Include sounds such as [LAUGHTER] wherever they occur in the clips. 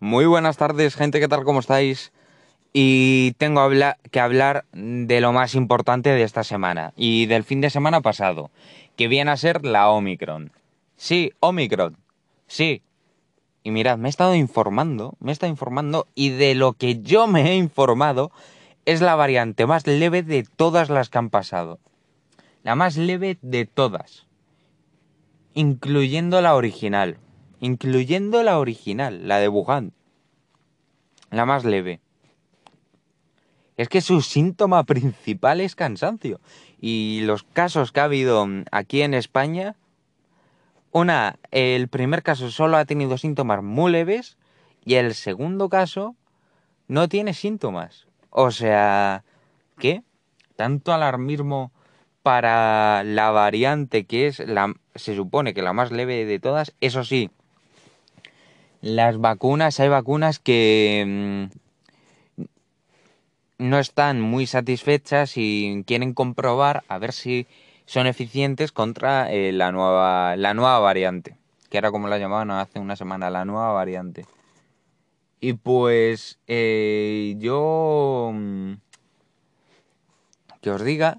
Muy buenas tardes, gente, ¿qué tal? ¿Cómo estáis? Y tengo que hablar de lo más importante de esta semana y del fin de semana pasado, que viene a ser la Omicron. Sí, Omicron. Sí. Y mirad, me he estado informando, me he estado informando y de lo que yo me he informado es la variante más leve de todas las que han pasado. La más leve de todas. Incluyendo la original. Incluyendo la original, la de Wuhan. La más leve. Es que su síntoma [LAUGHS] principal es cansancio. Y los casos que ha habido mm, aquí en España, una, el primer caso solo ha tenido síntomas muy leves y el segundo caso no tiene síntomas. O sea, ¿qué? Tanto alarmismo para la variante que es la, se supone que la más leve de todas. Eso sí, las vacunas, hay vacunas que mm, no están muy satisfechas y quieren comprobar a ver si son eficientes contra eh, la, nueva, la nueva variante, que era como la llamaban hace una semana, la nueva variante. Y pues eh, yo... mm, Que os diga,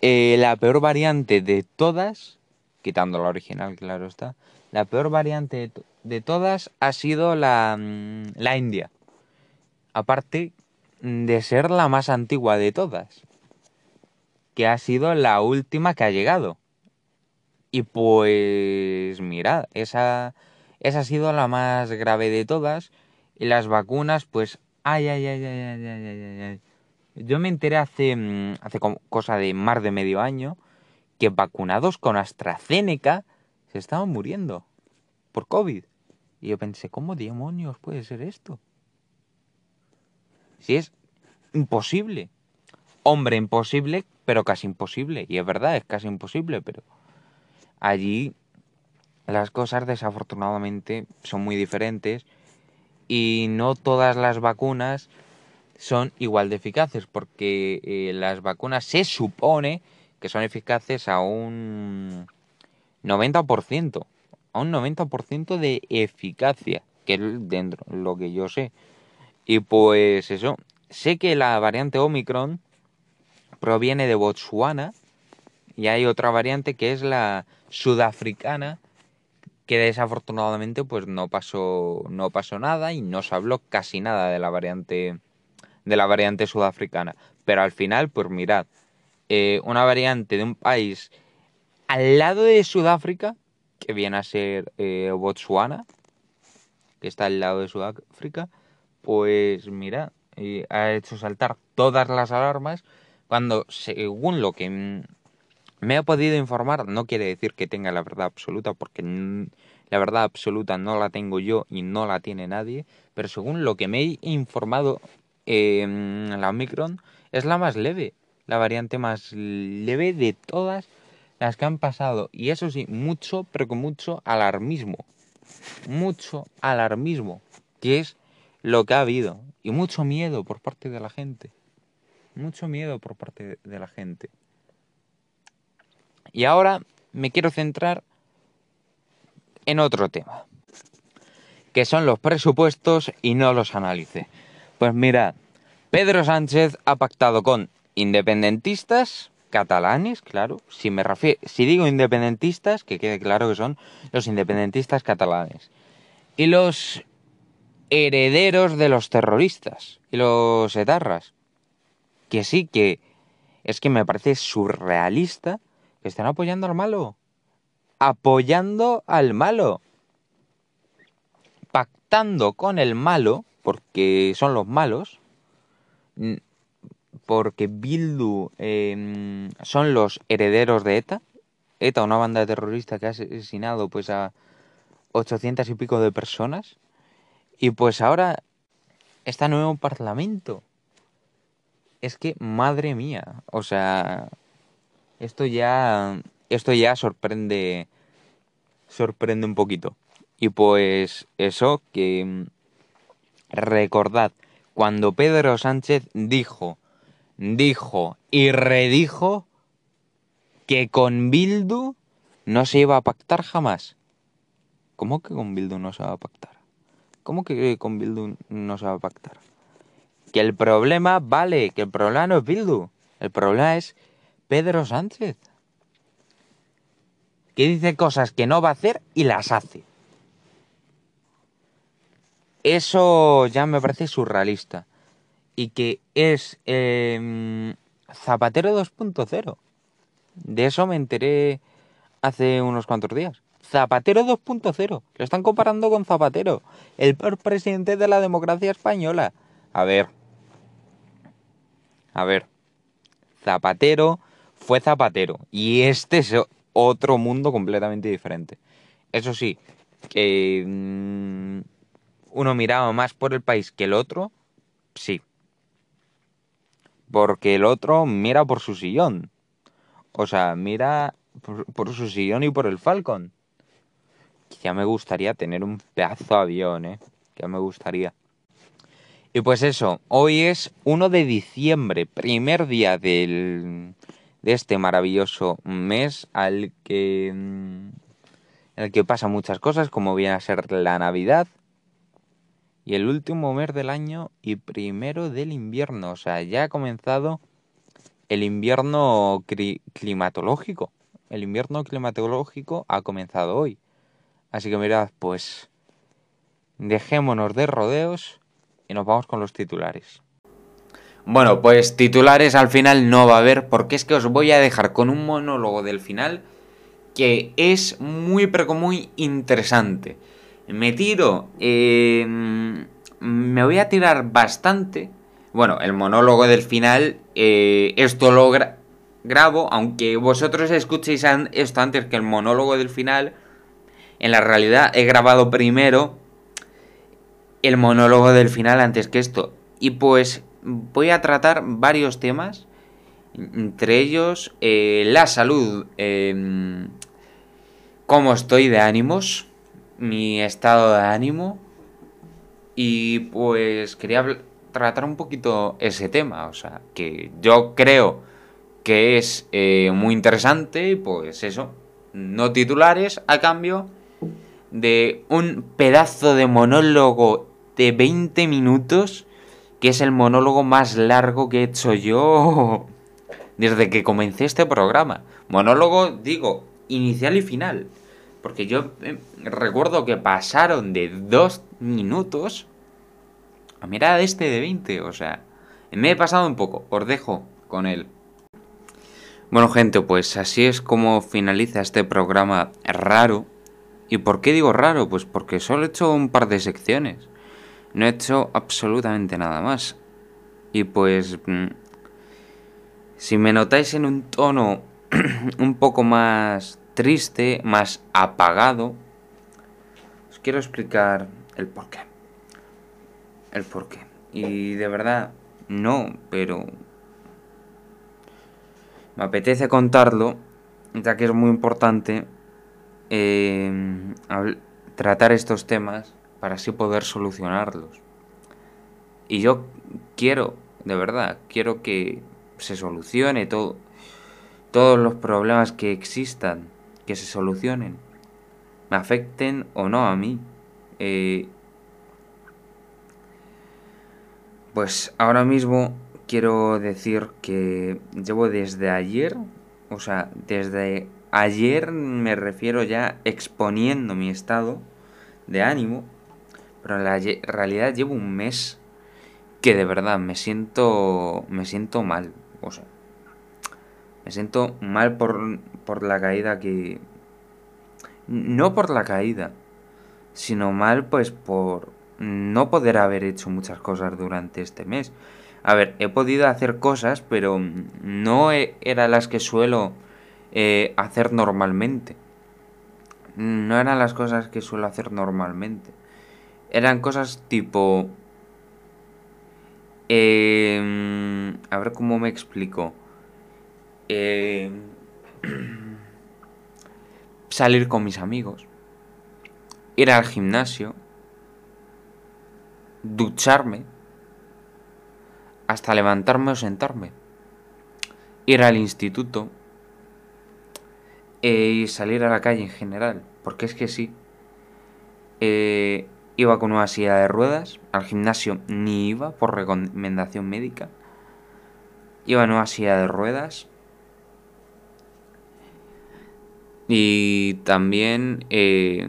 eh, la peor variante de todas, quitando la original, claro está, la peor variante de, to- de todas ha sido la, mm, la India. Aparte de ser la más antigua de todas, que ha sido la última que ha llegado. Y pues mirad, esa, esa ha sido la más grave de todas. Y las vacunas, pues, ay, ay, ay, ay, ay, ay, ay, ay. Yo me enteré hace, mm, hace cosa de más de medio año que vacunados con AstraZeneca se estaban muriendo por COVID. Y yo pensé, ¿cómo demonios puede ser esto? Si es imposible. Hombre, imposible, pero casi imposible. Y es verdad, es casi imposible, pero allí las cosas desafortunadamente son muy diferentes y no todas las vacunas son igual de eficaces porque eh, las vacunas se supone que son eficaces a un 90%, a un 90% de eficacia, que es dentro lo que yo sé. Y pues eso, sé que la variante Omicron proviene de Botswana y hay otra variante que es la sudafricana que desafortunadamente pues no pasó no pasó nada y no se habló casi nada de la variante de la variante sudafricana pero al final pues mirad eh, una variante de un país al lado de Sudáfrica que viene a ser eh, Botswana que está al lado de Sudáfrica pues mira eh, ha hecho saltar todas las alarmas cuando según lo que me he podido informar, no quiere decir que tenga la verdad absoluta, porque la verdad absoluta no la tengo yo y no la tiene nadie, pero según lo que me he informado, eh, la Omicron es la más leve, la variante más leve de todas las que han pasado. Y eso sí, mucho, pero con mucho alarmismo. Mucho alarmismo, que es lo que ha habido. Y mucho miedo por parte de la gente. Mucho miedo por parte de la gente. Y ahora me quiero centrar en otro tema, que son los presupuestos y no los análices. Pues mirad, Pedro Sánchez ha pactado con independentistas catalanes, claro, si me refiero, si digo independentistas, que quede claro que son los independentistas catalanes, y los herederos de los terroristas y los etarras, que sí que es que me parece surrealista que estén apoyando al malo. Apoyando al malo. Pactando con el malo, porque son los malos. Porque Bildu eh, son los herederos de ETA. ETA, una banda terrorista que ha asesinado pues a 800 y pico de personas. Y pues ahora está nuevo parlamento. Es que, madre mía, o sea, esto ya, esto ya sorprende, sorprende un poquito. Y pues eso, que recordad, cuando Pedro Sánchez dijo, dijo y redijo que con Bildu no se iba a pactar jamás. ¿Cómo que con Bildu no se va a pactar? ¿Cómo que con Bildu no se va a pactar? Que el problema, vale, que el problema no es Bildu. El problema es Pedro Sánchez. Que dice cosas que no va a hacer y las hace. Eso ya me parece surrealista. Y que es em, Zapatero 2.0. De eso me enteré hace unos cuantos días. Zapatero 2.0. Lo están comparando con Zapatero, el peor presidente de la democracia española. A ver. A ver. Zapatero fue Zapatero. Y este es otro mundo completamente diferente. Eso sí, que mm, uno miraba más por el país que el otro, sí. Porque el otro mira por su sillón. O sea, mira por, su sillón y por el Falcon. Ya me gustaría tener un pedazo de avión, ¿eh? Ya me gustaría. Y pues eso, hoy es 1 de diciembre, primer día del, de este maravilloso mes al que, en el que pasan muchas cosas, como viene a ser la Navidad. Y el último mes del año y primero del invierno. O sea, ya ha comenzado el invierno climatológico. El invierno climatológico ha comenzado hoy. Así que mirad, pues dejémonos de rodeos y nos vamos con los titulares. Bueno, pues titulares al final no va a haber porque es que os voy a dejar con un monólogo del final que es muy pero muy interesante. Me tiro... me voy a tirar bastante bueno, el monólogo del final, eh, esto lo grabo, aunque vosotros escuchéis esto antes que el monólogo del final, en la realidad he grabado primero el monólogo del final antes que esto. Y pues voy a tratar varios temas, entre ellos eh, la salud, em, cómo estoy de ánimos, mi estado de ánimo. Y pues quería tratar un poquito ese tema. O sea, que yo creo que es eh, muy interesante pues eso, no titulares a cambio de un pedazo de monólogo de 20 minutos, que es el monólogo más largo que he hecho yo [LAUGHS] desde que comencé este programa. Monólogo, digo, inicial y final. Porque yo eh, recuerdo que pasaron de dos minutos a mirar este de 20, o sea, me he pasado un poco, os dejo con él. Bueno gente, pues así es como finaliza este programa raro. ¿Y por qué digo raro? Pues porque solo he hecho un par de secciones. No he hecho absolutamente nada más. Y pues... Mm, si me notáis en un tono [CLEARS THROAT] un poco más triste, más apagado, os quiero explicar el porqué el por qué. Y de verdad, no, pero me apetece contarlo, ya que es muy importante eh, tratar estos temas para así poder solucionarlos. Y yo quiero, de verdad, quiero que se solucione todo, todos los problemas que existan, que se solucionen, me afecten o no a mí. Eh, Pues ahora mismo quiero decir que llevo desde ayer, o sea, desde ayer me refiero ya exponiendo mi estado de ánimo, pero en la realidad llevo un mes que de verdad me siento me siento mal, o sea, me siento mal por, por la caída que no por la caída, sino mal pues por no poder haber hecho muchas cosas durante este mes. A ver, he podido hacer cosas, pero no eran las que suelo eh, hacer normalmente. No eran las cosas que suelo hacer normalmente. Eran cosas tipo... Em, a ver cómo me explico. Em, salir con mis amigos. Ir al gimnasio ducharme, hasta levantarme o sentarme, ir al instituto eh, y salir a la calle en general, porque es que sí, eh, iba con una silla de ruedas, al gimnasio ni iba por recomendación médica. Iba en una silla de ruedas. Y también eh,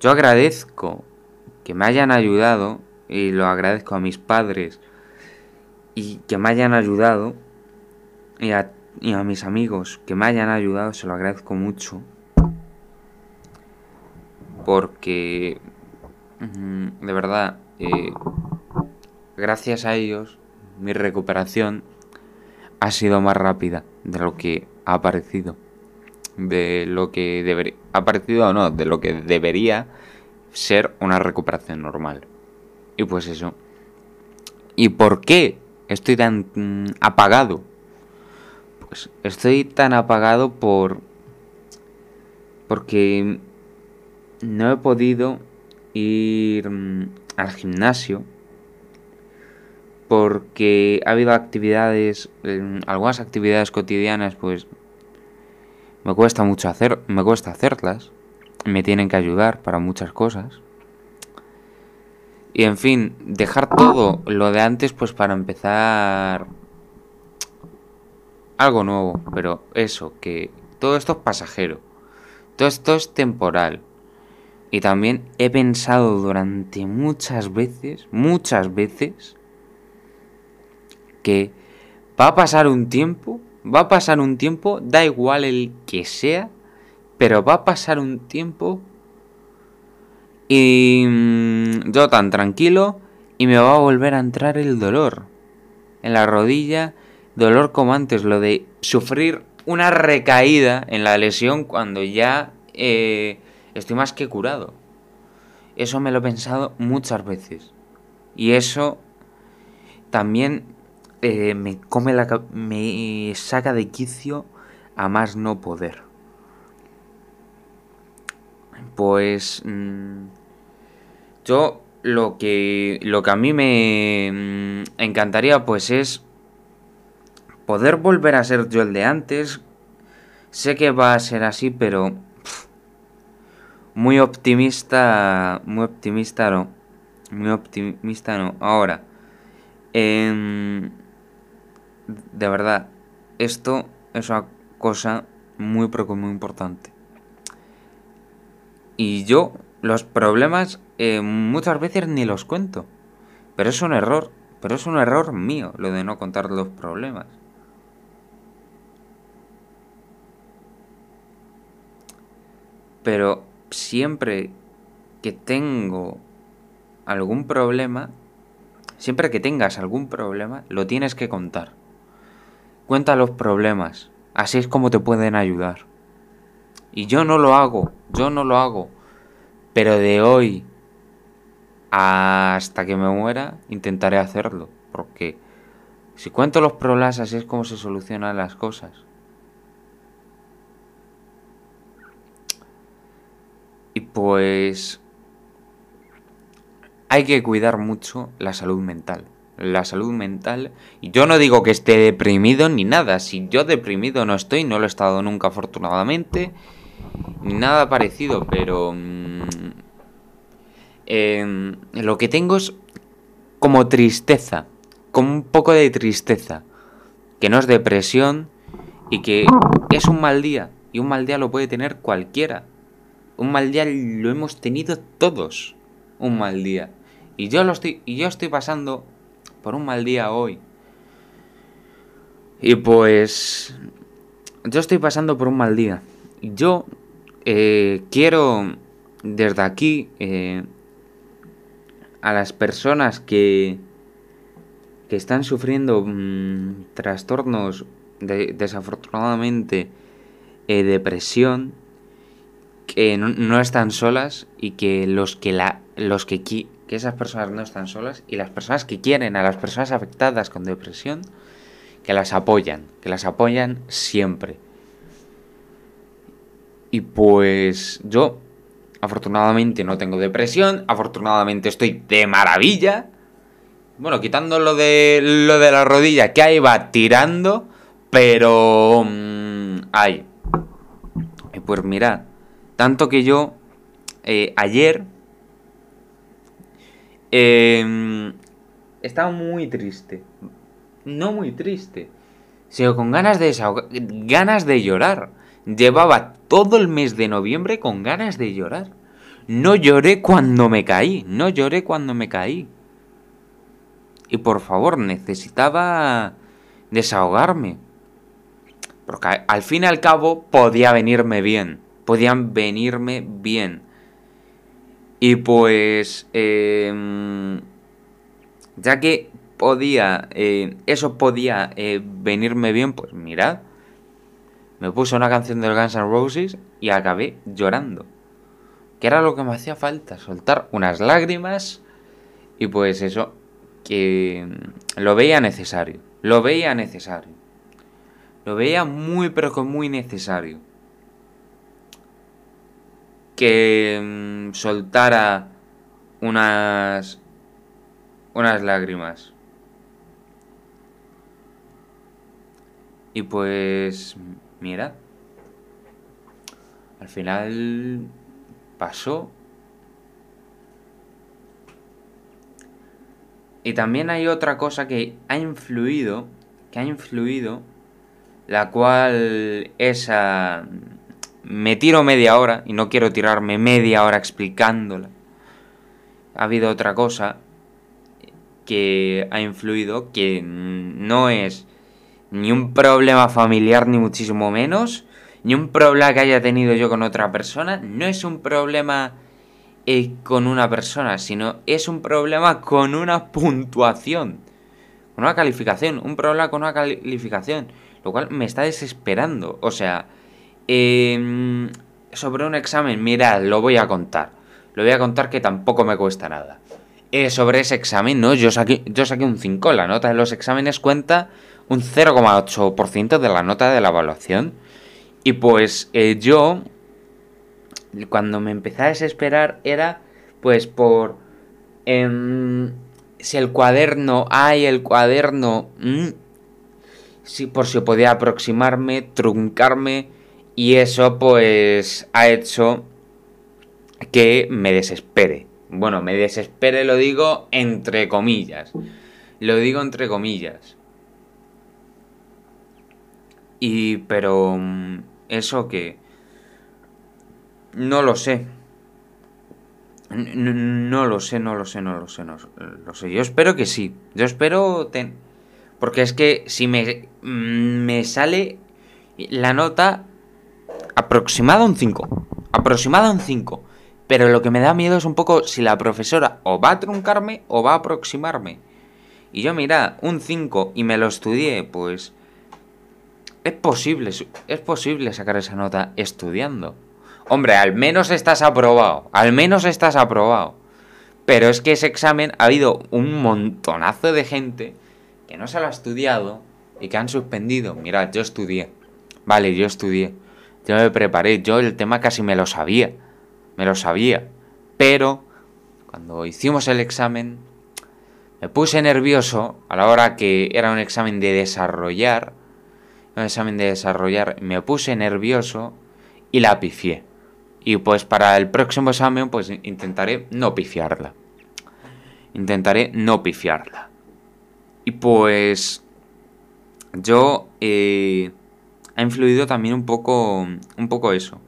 yo agradezco que me hayan ayudado y lo agradezco a mis padres y que me hayan ayudado y a, mis amigos que me hayan ayudado, se lo agradezco mucho. Porque, de verdad, eh, gracias a ellos, mi recuperación ha sido más rápida de lo que ha parecido. De lo que debería. Ha parecido o no, de lo que debería ser una recuperación normal. Y pues eso. ¿Y por qué estoy tan apagado? Pues estoy tan apagado por... Porque no he podido ir mm, al gimnasio. Porque ha habido actividades, algunas actividades cotidianas, pues me cuesta mucho hacer, me cuesta hacerlas. Me tienen que ayudar para muchas cosas. Y en fin, dejar todo lo de antes pues para empezar algo nuevo. Pero eso, que todo esto es pasajero. Todo esto es temporal. Y también he pensado durante muchas veces, muchas veces, que va a pasar un tiempo, va a pasar un tiempo, da igual el que sea, pero va a pasar un tiempo y mm, yo tan tranquilo y me va a volver a entrar el dolor. En la rodilla, dolor como antes, lo de sufrir una recaída en la lesión cuando ya eh, estoy más que curado. Eso me lo he pensado muchas veces. Y eso también eh, me come la me saca de quicio a más no poder. Pues mm, yo lo que, lo que a mí me mm, encantaría pues es poder volver a ser yo el de antes. Sé que va a ser así, pero muy optimista, muy optimista no, muy optimista no. Ahora, em, de verdad, esto es una cosa muy, pero muy importante. Y yo los problemas eh, muchas veces ni los cuento. Pero es un error. Pero es un error mío lo de no contar los problemas. Pero siempre que tengo algún problema, siempre que tengas algún problema, lo tienes que contar. Cuenta los problemas. Así es como te pueden ayudar. Y yo no lo hago. Yo no lo hago. Pero de hoy hasta que me muera intentaré hacerlo. Porque si cuento los problemas así es como se solucionan las cosas. Y pues hay que cuidar mucho la salud mental. La salud mental. Yo no digo que esté deprimido ni nada. Si yo deprimido no estoy, no lo he estado nunca afortunadamente. Ni nada parecido, pero... Mm, Em, lo que tengo es como tristeza, como un poco de tristeza, que no es depresión y que es un mal día, y un mal día lo puede tener cualquiera. Un mal día lo hemos tenido todos, un mal día. Y yo lo estoy, y yo estoy pasando por un mal día hoy. Y pues yo estoy pasando por un mal día. Yo eh, quiero desde aquí eh, a las personas que, que están sufriendo mm, trastornos de, desafortunadamente eh, depresión que no, están solas y que los que la los que que esas personas no están solas y las personas que quieren a las personas afectadas con depresión que las apoyan que las apoyan siempre y pues yo Afortunadamente no tengo depresión, afortunadamente estoy de maravilla. Bueno, quitando lo de lo de la rodilla que ahí va tirando, pero mmm, ay. Pues mira, tanto que yo eh, ayer em, estaba muy triste. No muy triste, sino con ganas de ganas de llorar. Llevaba todo el mes de noviembre con ganas de llorar. No lloré cuando me caí, no lloré cuando me caí. Y por favor, necesitaba desahogarme. Porque al fin y al cabo podía venirme bien. Podían venirme bien. Y pues... Em, ya que podía... Eh, eso podía eh, venirme bien, pues mirad. Me puse una canción del Guns N' Roses y acabé llorando. Que era lo que me hacía falta, soltar unas lágrimas. Y pues eso, que lo veía necesario. Lo veía necesario. Lo veía muy pero que muy necesario. Que mm, soltara unas unas lágrimas. Y pues mira, al final pasó. Y también hay otra cosa que ha influido, que ha influido la cual esa me tiro media hora y no quiero tirarme media hora explicándola. Ha habido otra cosa que ha influido que no es ni un problema familiar ni muchísimo menos, ni un problema que haya tenido yo con otra persona, no es un problema eh, con una persona, sino es un problema con una puntuación, con una calificación, un problema con una calificación. Lo cual me está desesperando. O sea, em, sobre un examen, mirad, lo voy a contar. Lo voy a contar que tampoco me cuesta nada. Eh, sobre ese examen, ¿no? Yo saqué, yo saqué un 5. La nota de los exámenes cuenta un 0,8% de la nota de la evaluación. Y pues eh, yo, cuando me empecé a desesperar, era pues por... Em, si el cuaderno, hay el cuaderno... Mm, por si podía aproximarme, truncarme y eso pues ha hecho que me desespere. Bueno, me desespere lo digo entre comillas. Lo digo entre comillas. Y pero mm, eso que no lo sé. No, lo sé, no lo sé, no lo sé, no lo sé. Yo espero que sí. Yo espero porque es que si me, mm, me sale la nota aproximada un 5. Aproximada un 5. Pero lo que me da miedo es un poco si la profesora o va a truncarme o va a aproximarme. Y yo, mira, un 5 y me lo estudié, pues... Es posible, es posible sacar esa nota estudiando. Hombre, al menos estás aprobado. Al menos estás aprobado. Pero es que ese examen ha habido un montonazo de gente que no se lo ha estudiado y que han suspendido. Mirad, yo estudié. Vale, yo estudié. Yo me preparé. Yo el tema casi me lo sabía. Me lo sabía. Pero cuando hicimos el examen me puse nervioso a la hora que era un examen de desarrollar. Un examen de desarrollar. Me puse nervioso y la pifié. Y pues para el próximo examen pues intentaré no pifiarla. Intentaré no pifiarla. Y pues yo eh, ha influido también un poco, un poco eso.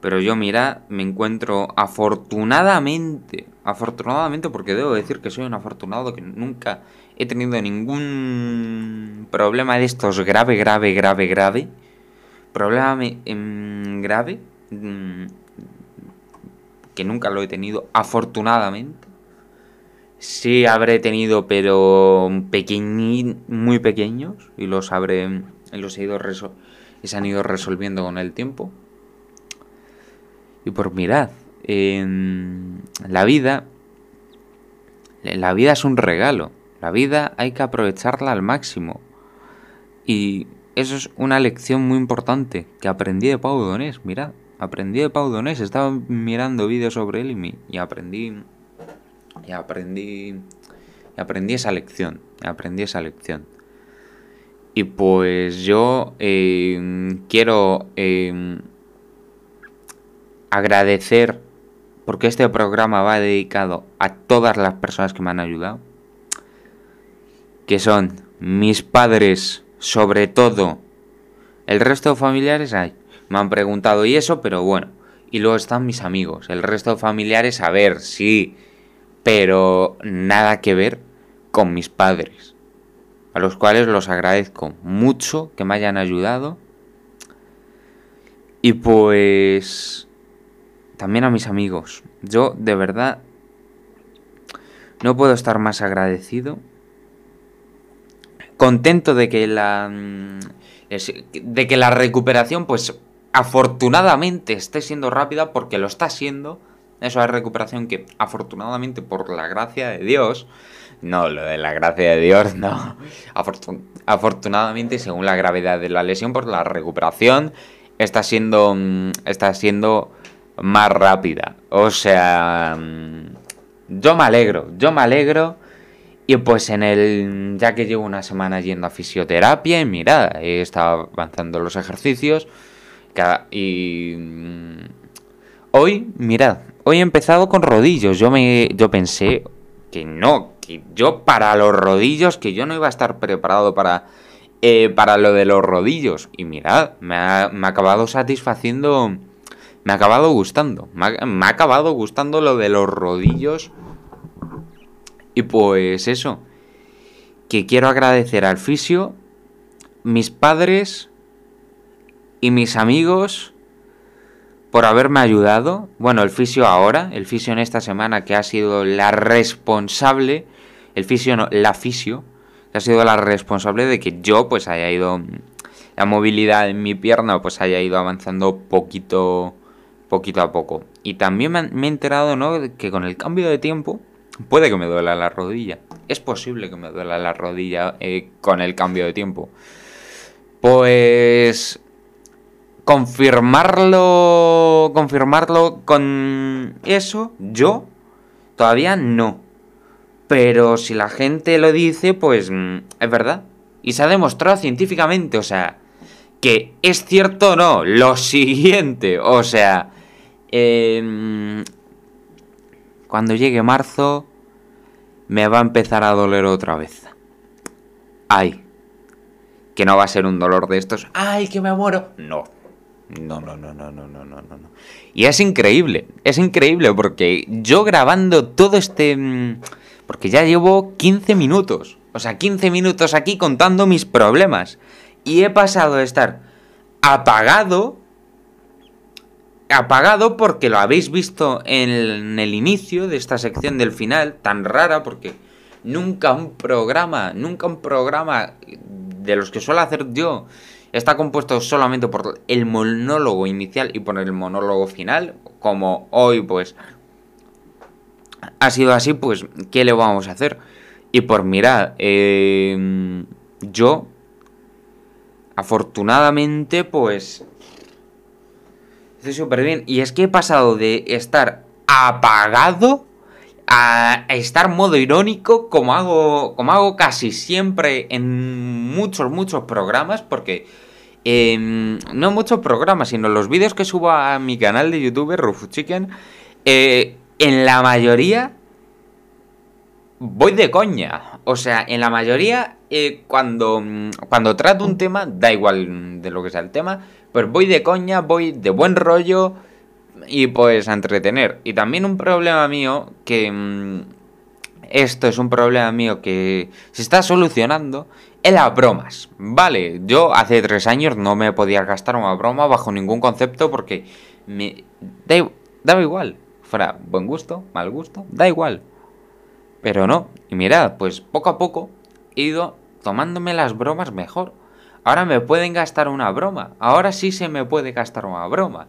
Pero yo, mira, me encuentro afortunadamente, afortunadamente porque debo decir que soy un afortunado que nunca he tenido ningún problema de estos grave, grave, grave, grave. Problema em, grave mm, que nunca lo he tenido, afortunadamente. Sí habré tenido, pero muy pequeños y los habré los ido se han ido resolviendo con el tiempo. Y por mirad, en la vida la vida es un regalo. La vida hay que aprovecharla al máximo. Y eso es una lección muy importante que aprendí de Pau Donés. Mirad, aprendí de Pau Donés. Estaba mirando vídeos sobre él y, y aprendí y aprendí, y aprendí esa lección, aprendí esa lección. Y pues yo eh, quiero eh, agradecer porque este programa va dedicado a todas las personas que me han ayudado, que son mis padres, sobre todo, el resto de familiares hay. Me han preguntado y eso, pero bueno. Y luego están mis amigos. El resto de familiares, a ver, sí. Pero nada que ver con mis padres. A los cuales los agradezco mucho que me hayan ayudado. Y pues... También a mis amigos. Yo, de verdad... No puedo estar más agradecido. Contento de que la... mm, De que la recuperación, pues afortunadamente esté siendo rápida porque lo está siendo. Eso es recuperación que afortunadamente por la gracia de Dios, no, lo de la gracia de Dios, no. Afortun afortunadamente, según la gravedad de la lesión, por la recuperación está siendo mm, está siendo más rápida. O sea, mm, yo me alegro, yo me alegro. Y pues en el. Ya que llevo una semana yendo a fisioterapia, y mira, he estado avanzando los ejercicios. Y. mm, Hoy, mirad, hoy he empezado con rodillos. Yo me. Yo pensé que no, yo para los rodillos, que yo no iba a estar preparado para. eh, para lo de los rodillos. Y mirad, me ha, me ha acabado satisfaciendo. Me ha acabado gustando. Me ha, me ha acabado gustando lo de los rodillos. Y pues eso. Que quiero agradecer al fisio, mis padres y mis amigos por haberme ayudado. Bueno, el fisio ahora, el fisio en esta semana que ha sido la responsable, el fisio no, la fisio, ha sido la responsable de que yo pues haya ido, la movilidad en mi pierna pues haya ido avanzando poquito, poquito a poco. Y también me, he enterado, ¿no? que con el cambio de tiempo puede que me duela la rodilla. Es posible que me duela la rodilla eh, con el cambio de tiempo. Pues confirmarlo confirmarlo con eso yo todavía no pero si la gente lo dice pues mm, es verdad. Y se ha demostrado científicamente o sea que es cierto o no lo [LAUGHS] siguiente o sea em, cuando llegue marzo me va a empezar a doler otra vez. Ay que no va a ser un dolor de estos ay que me muero no no, no, no, no, no, no, no, no. Y es increíble, es increíble porque yo grabando todo este... mm, Porque ya llevo 15 minutos, o sea, 15 minutos aquí contando mis problemas. Y he pasado de estar apagado, apagado porque lo habéis visto en el, en el inicio de esta sección del final, tan rara porque nunca un programa, nunca un programa de los que suelo hacer yo está compuesto solamente por el monólogo inicial y por el monólogo final, como hoy pues ha sido así, pues ¿qué le vamos a hacer? Y por mirar, eh, yo afortunadamente pues estoy súper bien. Y es que he pasado de estar apagado a estar modo irónico como hago, como hago casi siempre en muchos, muchos programas, porque eh, no muchos programas, sino los vídeos que subo a mi canal de YouTube, Rufu Chicken, eh, en la mayoría voy de coña. O sea, en la mayoría, eh, cuando, mm, cuando trato un tema, da igual de lo que sea el tema, pues voy de coña, voy de buen rollo y pues a entretener. Y también un problema mío que... mm, esto es un problema mío que se está solucionando en las bromas. Vale, yo hace tres años no me podía gastar una broma bajo ningún concepto porque me daba igual. Fuera buen gusto, mal gusto, da igual. Pero no, y mirad, pues poco a poco he ido tomándome las bromas mejor. Ahora me pueden gastar una broma. Ahora sí se me puede gastar una broma.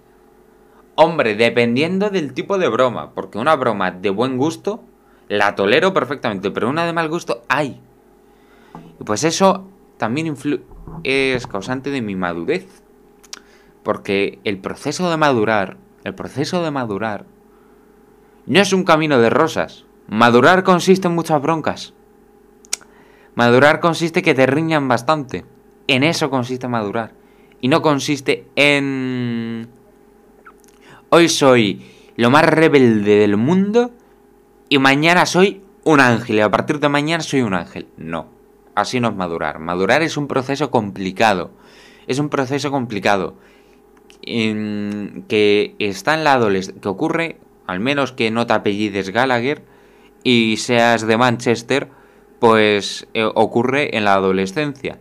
Hombre, dependiendo del tipo de broma. Porque una broma de buen gusto la tolero perfectamente. Pero una de mal gusto, ¡ay! Y pues eso también es causante de mi madurez. Porque el proceso de madurar, el proceso de madurar, no es un camino de rosas. Madurar consiste en muchas broncas. Madurar consiste que te riñan bastante. En eso consiste madurar. Y no consiste en... Hoy soy lo más rebelde del mundo y mañana soy un ángel y a partir de mañana soy un ángel. No, así no es madurar. Madurar es un proceso complicado. Es un proceso complicado que está en la adolescencia, que ocurre, al menos que no te apellides Gallagher y seas de Manchester, pues eh, ocurre en la adolescencia.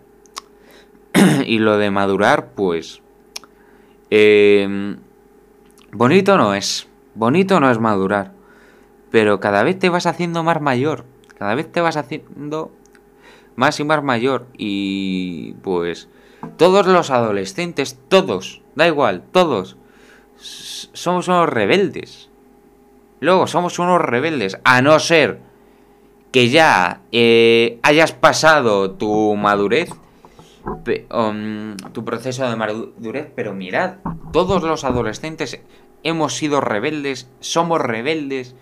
[CLEARS THROAT] y lo de madurar, pues... Em, bonito no es. Bonito no es madurar. Pero cada vez te vas haciendo más mayor. Cada vez te vas haciendo más y más mayor. Y pues todos los adolescentes, todos, da igual, todos, somos unos rebeldes. Luego somos unos rebeldes. A no ser que ya eh, hayas pasado tu madurez, um, tu proceso de madurez, pero mirad, todos los adolescentes hemos sido rebeldes, somos rebeldes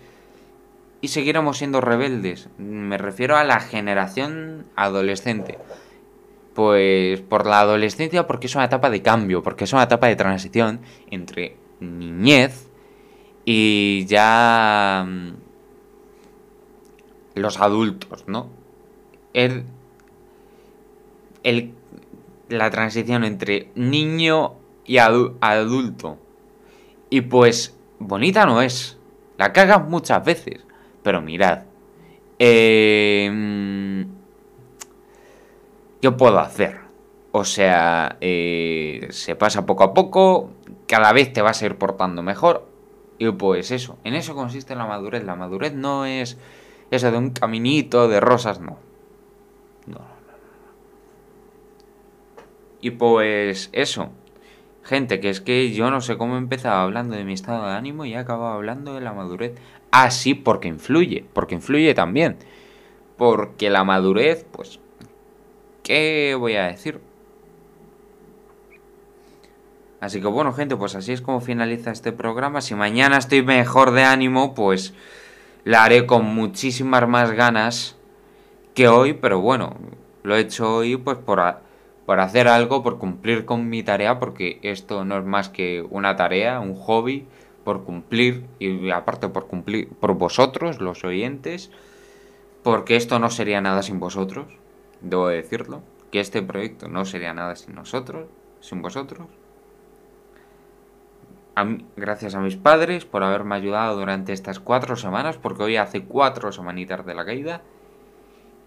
y seguiremos siendo rebeldes. Me refiero a la generación adolescente. Pues por la adolescencia, porque es una etapa de cambio, porque es una etapa de transición entre niñez y ya mm, los adultos, ¿no? El, el, la transición entre niño y adulto. Y pues bonita no es. La cagas muchas veces. Pero mirad. Eh, ¿Qué puedo hacer? O sea, eh, se pasa poco a poco. Cada vez te vas a ir portando mejor. Y pues eso. En eso consiste la madurez. La madurez no es eso de un caminito de rosas, no. No, no, no. Y pues eso. Gente, que es que yo no sé cómo he empezado hablando de mi estado de ánimo y he acabado hablando de la madurez. Ah, sí, porque influye, porque influye también. Porque la madurez, pues, ¿qué voy a decir? Así que bueno, gente, pues así es como finaliza este programa. Si mañana estoy mejor de ánimo, pues la haré con muchísimas más ganas que hoy, pero bueno, lo he hecho hoy pues por, por hacer algo, por cumplir con mi tarea, porque esto no es más que una tarea, un hobby, por cumplir y aparte por cumplir por vosotros, los oyentes, porque esto no sería nada sin vosotros, debo decirlo, que este proyecto no sería nada sin nosotros, sin vosotros gracias a mis padres por haberme ayudado durante estas cuatro semanas, porque hoy hace cuatro semanitas de la caída.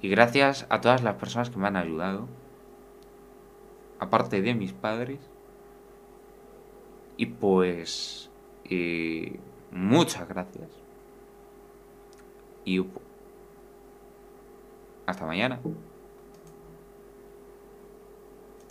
Y gracias a todas las personas que me han ayudado, aparte de mis padres. Y pues, eh, muchas gracias. Y hasta mañana.